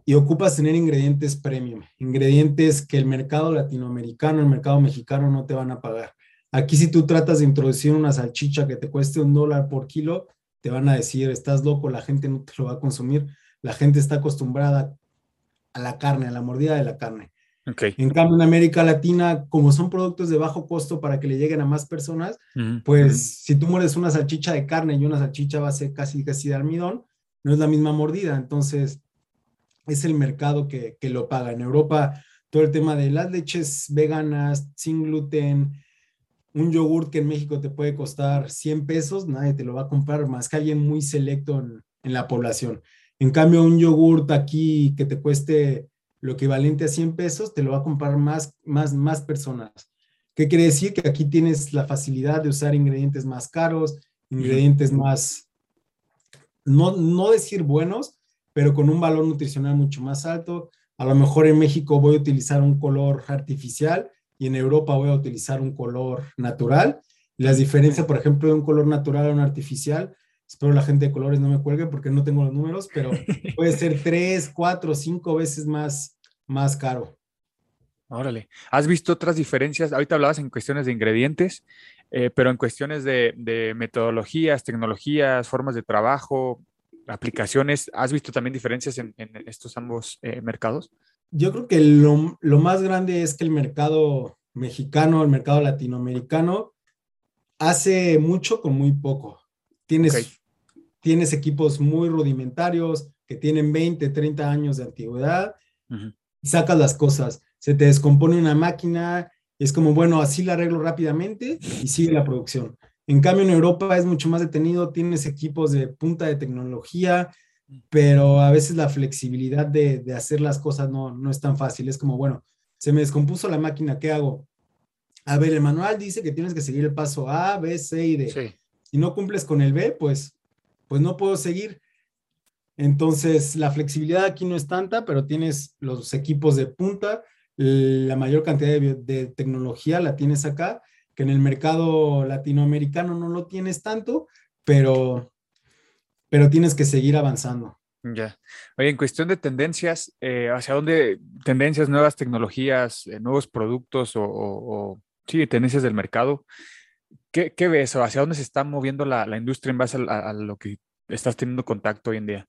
y ocupas tener ingredientes premium, ingredientes que el mercado latinoamericano, el mercado mexicano no te van a pagar. Aquí si tú tratas de introducir una salchicha que te cueste un dólar por kilo, te van a decir, estás loco, la gente no te lo va a consumir, la gente está acostumbrada a la carne, a la mordida de la carne. Okay. En cambio, en América Latina, como son productos de bajo costo para que le lleguen a más personas, uh -huh. pues si tú muerdes una salchicha de carne y una salchicha va a ser casi, casi de almidón, no es la misma mordida. Entonces, es el mercado que, que lo paga. En Europa, todo el tema de las leches veganas, sin gluten, un yogurt que en México te puede costar 100 pesos, nadie te lo va a comprar más que alguien muy selecto en, en la población. En cambio, un yogurt aquí que te cueste lo equivalente a 100 pesos, te lo va a comprar más, más, más personas. ¿Qué quiere decir? Que aquí tienes la facilidad de usar ingredientes más caros, ingredientes más, no, no decir buenos, pero con un valor nutricional mucho más alto. A lo mejor en México voy a utilizar un color artificial y en Europa voy a utilizar un color natural. Las diferencias, por ejemplo, de un color natural a un artificial, espero la gente de colores no me cuelgue porque no tengo los números, pero puede ser tres, cuatro, cinco veces más, más caro. Órale. ¿Has visto otras diferencias? Ahorita hablabas en cuestiones de ingredientes, eh, pero en cuestiones de, de, metodologías, tecnologías, formas de trabajo, aplicaciones, ¿has visto también diferencias en, en estos ambos eh, mercados? Yo creo que lo, lo, más grande es que el mercado mexicano, el mercado latinoamericano, hace mucho con muy poco. Tienes, okay. tienes equipos muy rudimentarios que tienen 20, 30 años de antigüedad uh -huh. Y sacas las cosas se te descompone una máquina, es como, bueno, así la arreglo rápidamente y sigue la producción. En cambio, en Europa es mucho más detenido, tienes equipos de punta de tecnología, pero a veces la flexibilidad de, de hacer las cosas no, no es tan fácil. Es como, bueno, se me descompuso la máquina, ¿qué hago? A ver, el manual dice que tienes que seguir el paso A, B, C y D. Sí. Si no cumples con el B, pues, pues no puedo seguir. Entonces, la flexibilidad aquí no es tanta, pero tienes los equipos de punta, la mayor cantidad de, tecnología la tienes acá, que en el mercado latinoamericano no lo tienes tanto, pero, pero tienes que seguir avanzando. Ya. Oye, en cuestión de tendencias, eh, ¿hacia dónde tendencias, nuevas tecnologías, eh, nuevos productos o, o, o, sí, tendencias del mercado? ¿Qué, qué ves? ¿Hacia dónde se está moviendo la, la industria en base a, a, lo que estás teniendo contacto hoy en día?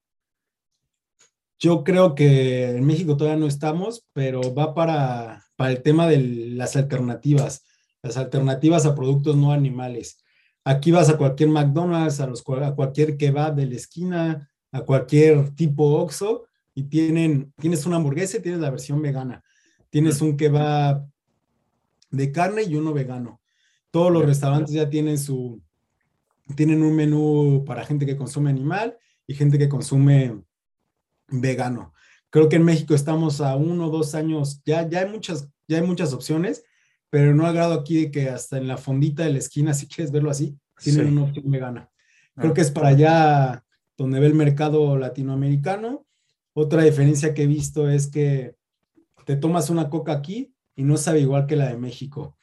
Yo creo que en México todavía no estamos, pero va para, para el tema de las alternativas, las alternativas a productos no animales. Aquí vas a cualquier McDonald's, a, los, a cualquier kebab de la esquina, a cualquier tipo Oxxo y tienen, tienes una hamburguesa y tienes la versión vegana. Tienes un kebab de carne y uno vegano. Todos los restaurantes ya tienen su, tienen un menú para gente que consume animal y gente que consume vegano. Creo que en México estamos a uno o dos años, ya, ya, hay muchas, ya hay muchas opciones, pero no ha grado aquí de que hasta en la fondita de la esquina, si quieres verlo así, tienen Sí. una opción vegana. Creo Ah. que es para allá donde ve el mercado latinoamericano. Otra diferencia que he visto es que te tomas una coca aquí y no sabe igual que la de México.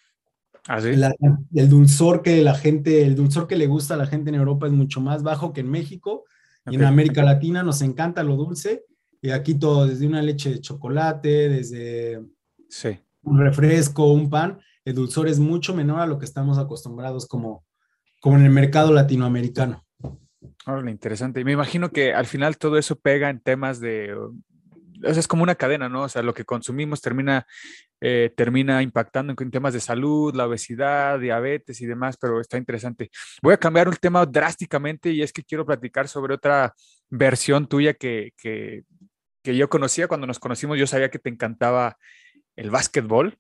¿Ah, sí? La- el dulzor que la gente, el dulzor que le gusta a la gente en Europa es mucho más bajo que en México y en. América Latina nos encanta lo dulce y aquí todo, desde una leche de chocolate, desde Sí. un refresco, un pan, el dulzor es mucho menor a lo que estamos acostumbrados como, como en el mercado latinoamericano. Órale, interesante. Y me imagino que al final todo eso pega en temas de, o sea, es como una cadena, ¿no? O sea, lo que consumimos termina, eh, termina impactando en, temas de salud, la obesidad, diabetes y demás, pero está interesante. Voy a cambiar un tema drásticamente y es que quiero platicar sobre otra versión tuya que, que, que yo conocía cuando nos conocimos. Yo sabía que te encantaba el básquetbol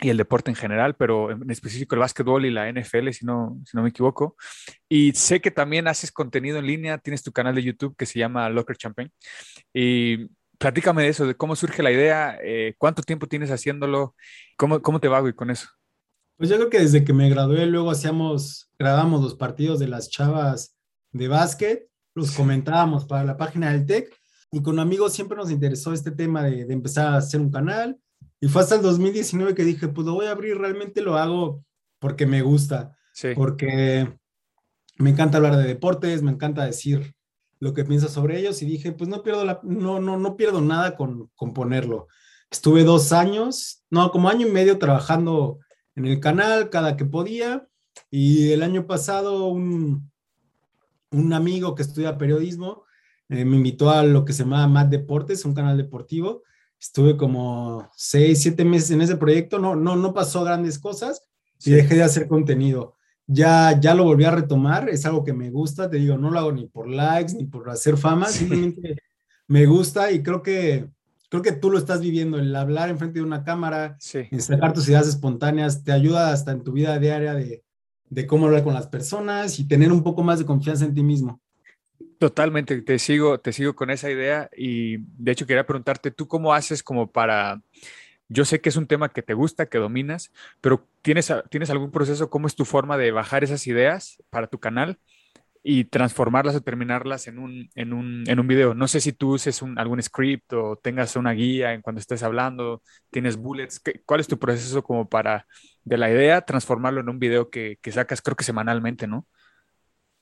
y el deporte en general, pero en específico el básquetbol y la NFL, si no, si no me equivoco. Y sé que también haces contenido en línea, tienes tu canal de YouTube que se llama Locker Champagne. Y platícame de eso, de cómo surge la idea, eh, cuánto tiempo tienes haciéndolo, cómo, cómo te va, güey, con eso. Pues yo creo que desde que me gradué, luego hacíamos, grabábamos los partidos de las chavas de básquet, los Sí. comentábamos para la página del TEC y con amigos siempre nos interesó este tema de, de empezar a hacer un canal. Y fue hasta el 2019 que dije, pues lo voy a abrir, realmente lo hago porque me gusta, Sí, porque me encanta hablar de deportes, me encanta decir lo que pienso sobre ellos y dije, pues no pierdo, la, no, no, no pierdo nada con, con ponerlo. Estuve dos años, no, como año y medio trabajando en el canal cada que podía y el año pasado un, un amigo que estudia periodismo eh, me invitó a lo que se llama Mad Deportes, un canal deportivo. Estuve como seis, siete meses en ese proyecto, no, no, no pasó grandes cosas y sí. dejé de hacer contenido. Ya, ya lo volví a retomar, es algo que me gusta, te digo, no lo hago ni por likes ni por hacer fama, Sí. simplemente me gusta y creo que, creo que tú lo estás viviendo, el hablar enfrente de una cámara, Sí, sacar tus ideas espontáneas, te ayuda hasta en tu vida diaria de, de cómo hablar con las personas y tener un poco más de confianza en ti mismo. totalmente, te sigo, te sigo con esa idea y de hecho quería preguntarte, ¿tú cómo haces como para... Yo sé que es un tema que te gusta, que dominas, pero ¿tienes, ¿tienes algún proceso? ¿Cómo es tu forma de bajar esas ideas para tu canal y transformarlas o terminarlas en un, en un, en un video? No sé si tú uses algún script o tengas una guía en cuando estés hablando, tienes bullets. ¿qué- ¿Cuál es tu proceso como para de la idea transformarlo en un video que, que sacas, creo que semanalmente, ¿no?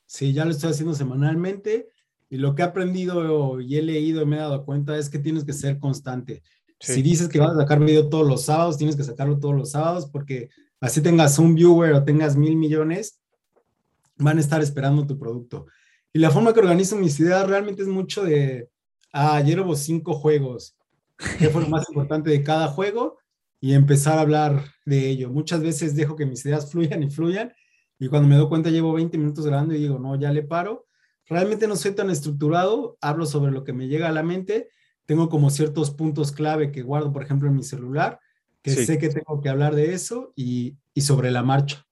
Sí, ya lo estoy haciendo semanalmente y lo que he aprendido y he leído y me he dado cuenta es que tienes que ser constante. Sí. Si dices que vas a sacar video todos los sábados, tienes que sacarlo todos los sábados porque así tengas un viewer o tengas mil millones, van a estar esperando tu producto. Y la forma que organizo mis ideas realmente es mucho de, ah, ayer hubo cinco juegos, qué fue lo más importante de cada juego y empezar a hablar de ello. Muchas veces dejo que mis ideas fluyan y fluyan y cuando me doy cuenta llevo 20 minutos grabando y digo, no, ya le paro. Realmente no soy tan estructurado, hablo sobre lo que me llega a la mente tengo como ciertos puntos clave que guardo, por ejemplo, en mi celular, que Sí. sé que tengo que hablar de eso y, y sobre la marcha.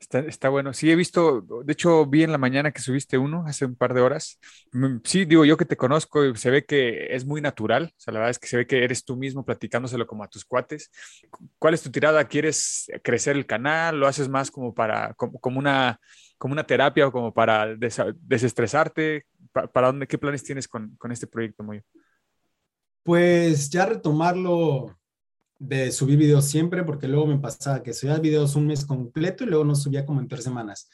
Está, está bueno. Sí, he visto, de hecho, vi en la mañana que subiste uno hace un par de horas. Mm, Sí, digo yo que te conozco, y se ve que es muy natural. O sea, la verdad es que se ve que eres tú mismo platicándoselo como a tus cuates. ¿Cuál es tu tirada? ¿Quieres crecer el canal? ¿Lo haces más como para, como, como una, como una terapia o como para desa- desestresarte? ¿Pa- ¿Para dónde, qué planes tienes con, con este proyecto, Moyo? Pues ya retomarlo de subir videos siempre, porque luego me pasaba que subía videos un mes completo y luego no subía como en tres semanas.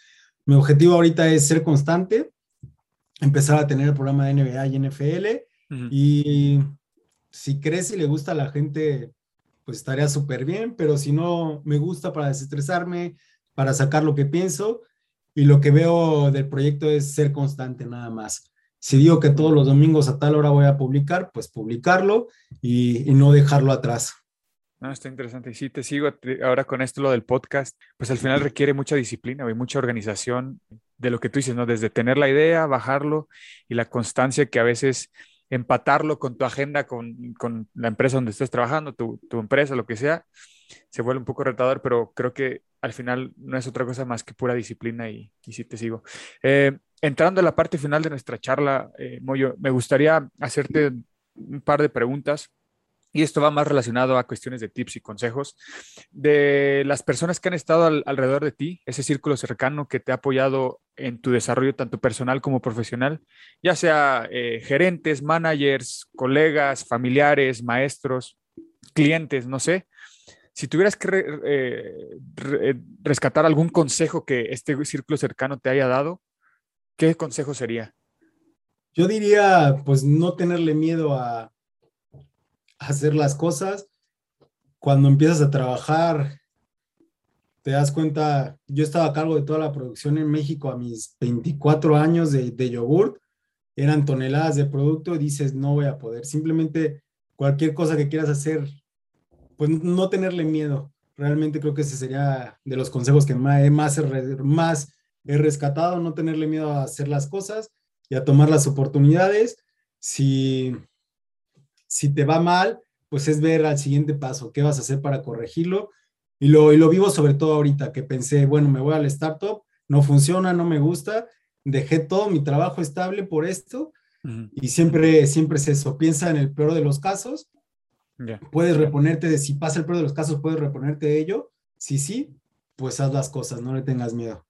Mi objetivo ahorita es ser constante, empezar a tener el programa de NBA y NFL y si crees y le gusta a la gente, pues estaría súper bien, pero si no, me gusta para desestresarme, para sacar lo que pienso y lo que veo del proyecto es ser constante nada más. Si digo que todos los domingos a tal hora voy a publicar, pues publicarlo y, y no dejarlo atrás. No, está interesante. Y sí, te sigo ahora con esto, lo del podcast, pues al final requiere mucha disciplina y mucha organización de lo que tú dices, ¿no? Desde tener la idea, bajarlo y la constancia que a veces empatarlo con tu agenda, con, con la empresa donde estés trabajando, tu, tu empresa, lo que sea, se vuelve un poco retador, pero creo que al final no es otra cosa más que pura disciplina y, y sí te sigo. Eh, entrando a la parte final de nuestra charla, eh, Moyo, me gustaría hacerte un par de preguntas y esto va más relacionado a cuestiones de tips y consejos de las personas que han estado al- alrededor de ti, ese círculo cercano que te ha apoyado en tu desarrollo tanto personal como profesional, ya sea eh, gerentes, managers, colegas, familiares, maestros, clientes, no sé. Si tuvieras que eh, rescatar algún consejo que este círculo cercano te haya dado, ¿qué consejo sería? Yo diría, pues, no tenerle miedo a, hacer las cosas. Cuando empiezas a trabajar, te das cuenta, yo estaba a cargo de toda la producción en México a mis 24 años de, de yogurt, eran toneladas de producto y dices, no voy a poder. Simplemente cualquier cosa que quieras hacer, pues no tenerle miedo. Realmente creo que ese sería de los consejos que más, más he rescatado, no tenerle miedo a hacer las cosas y a tomar las oportunidades. Si, si te va mal, pues es ver al siguiente paso, qué vas a hacer para corregirlo. Y lo, y lo vivo sobre todo ahorita, que pensé, bueno, me voy al startup, no funciona, no me gusta, dejé todo mi trabajo estable por esto y siempre, siempre es eso, piensa en el peor de los casos, puedes reponerte de, si pasa el peor de los casos, puedes reponerte de ello, si sí, pues haz las cosas, no le tengas miedo.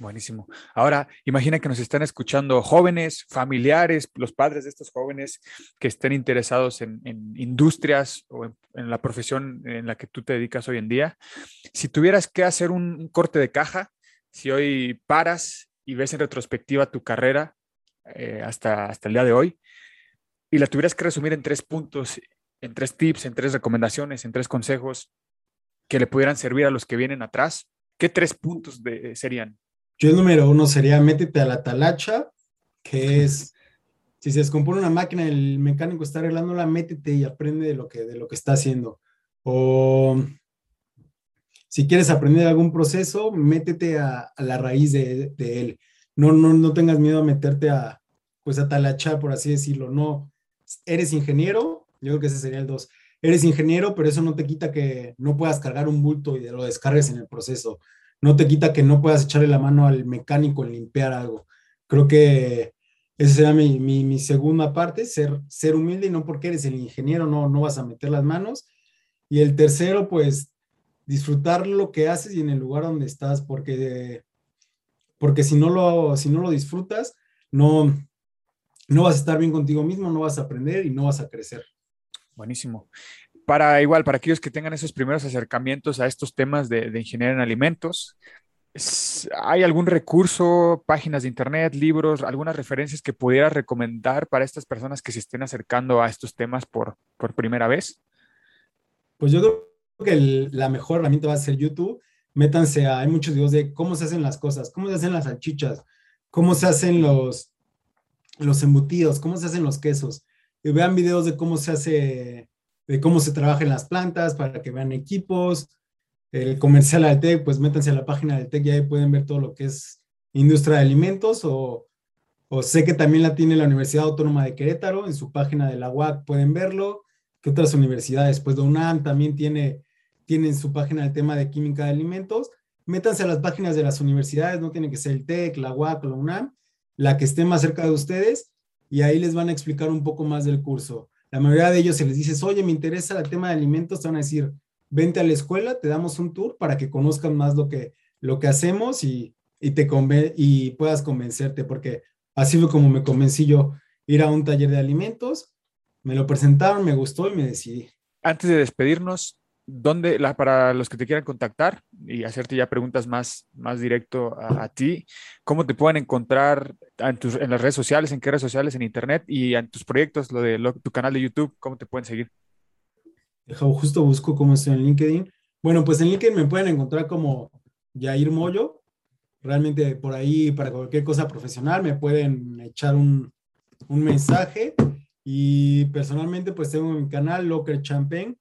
Buenísimo. Ahora, imagina que nos están escuchando jóvenes, familiares, los padres de estos jóvenes que estén interesados en, industrias o en, la profesión en la que tú te dedicas hoy en día. Si tuvieras que hacer un, corte de caja, si hoy paras y ves en retrospectiva tu carrera eh, hasta, hasta el día de hoy y la tuvieras que resumir en tres puntos, en tres tips, en tres recomendaciones, en tres consejos que le pudieran servir a los que vienen atrás, ¿qué tres puntos serían? Yo el número uno sería métete a la talacha, que es, si se descompone una máquina, el mecánico está arreglándola, métete y aprende de lo que, de lo que está haciendo. O si quieres aprender algún proceso, métete a, la raíz de, de él. No, no, no tengas miedo a meterte a, pues a talachar, por así decirlo. No, eres ingeniero, yo creo que ese sería el dos. Eres ingeniero, pero eso no te quita que no puedas cargar un bulto y lo descargues en el proceso no te quita que no puedas echarle la mano al mecánico en limpiar algo. Creo que esa será mi, mi, segunda parte, ser, ser humilde y no porque eres el ingeniero no, no vas a meter las manos. Y el tercero, pues disfrutar lo que haces y en el lugar donde estás, porque, porque si, no lo, si no lo disfrutas, no, no vas a estar bien contigo mismo, no vas a aprender y no vas a crecer. Buenísimo para igual, para aquellos que tengan esos primeros acercamientos a estos temas de, de ingeniería en alimentos, ¿hay algún recurso, páginas de internet, libros, algunas referencias que pudieras recomendar para estas personas que se estén acercando a estos temas por, por primera vez? Pues yo creo que la mejor herramienta va a ser YouTube. Métanse a, hay muchos videos de cómo se hacen las cosas, cómo se hacen las salchichas, cómo se hacen los, los embutidos, cómo se hacen los quesos. Y vean videos de cómo se hace de cómo se trabaja en las plantas, para que vean equipos, el comercial del TEC, pues métanse a la página del TEC y ahí pueden ver todo lo que es industria de alimentos o, o, sé que también la tiene la Universidad Autónoma de Querétaro, en su página de la UAC pueden verlo, que otras universidades, pues de UNAM también tiene, tiene en su página el tema de química de alimentos, métanse a las páginas de las universidades, no tiene que ser el TEC, la UAC, la UNAM, la que esté más cerca de ustedes y ahí les van a explicar un poco más del curso la mayoría de ellos se les dice, oye, me interesa el tema de alimentos, te van a decir, vente a la escuela, te damos un tour para que conozcan más lo que, lo que hacemos y, y te y puedas convencerte, porque así fue como me convencí yo, ir a un taller de alimentos, me lo presentaron, me gustó y me decidí. Antes de despedirnos, ¿dónde, la, para los que te quieran contactar y hacerte ya preguntas más, más directo a, ti, cómo te pueden encontrar en, tus, en, las redes sociales, en qué redes sociales, en internet y en tus proyectos, lo de lo, tu canal de YouTube, cómo te pueden seguir? Justo busco cómo estoy en LinkedIn. Bueno, pues en LinkedIn me pueden encontrar como Jair Moyo. Realmente por ahí, para cualquier cosa profesional, me pueden echar un, un mensaje. Y personalmente, pues tengo mi canal, Locker Champagne.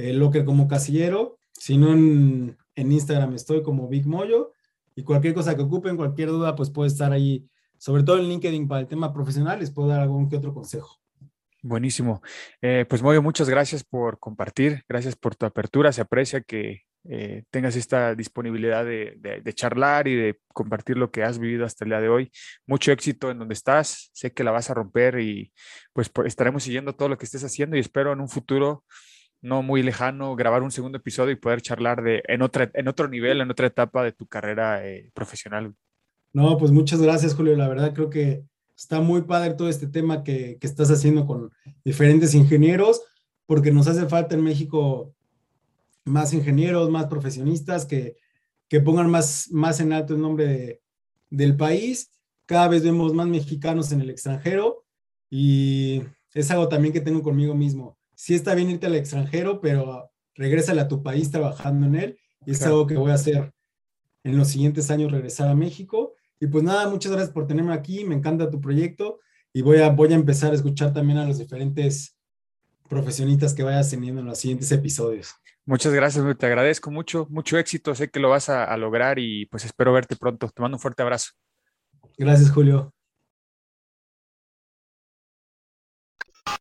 Eh, Locker como casillero. Si no, en, Instagram estoy como Big Moyo. Y cualquier cosa que ocupen, cualquier duda, pues puede estar ahí, sobre todo en LinkedIn para el tema profesional, les puedo dar algún que otro consejo. Buenísimo. Eh, pues Moyo, muchas gracias por compartir, gracias por tu apertura. Se aprecia que eh, tengas esta disponibilidad de, de, de, charlar y de compartir lo que has vivido hasta el día de hoy. Mucho éxito en donde estás, sé que la vas a romper y pues estaremos siguiendo todo lo que estés haciendo y espero en un futuro no muy lejano grabar un segundo episodio y poder charlar de, en, otra, en otro nivel, en otra etapa de tu carrera eh, profesional. No, pues muchas gracias, Julio. La verdad creo que está muy padre todo este tema que, que estás haciendo con diferentes ingenieros, porque nos hace falta en México más ingenieros, más profesionistas que, que pongan más, más en alto el nombre de, del país. Cada vez vemos más mexicanos en el extranjero y es algo también que tengo conmigo mismo. Sí está bien irte al extranjero, pero regrésale a tu país trabajando en él y es claro. algo que voy a hacer en los siguientes años, regresar a México. Y pues nada, muchas gracias por tenerme aquí, me encanta tu proyecto y voy a, voy a empezar a escuchar también a los diferentes profesionistas que vayas teniendo en los siguientes episodios. Muchas gracias, te agradezco mucho, mucho éxito, sé que lo vas a, a, lograr y pues espero verte pronto. Te mando un fuerte abrazo. Gracias, Julio.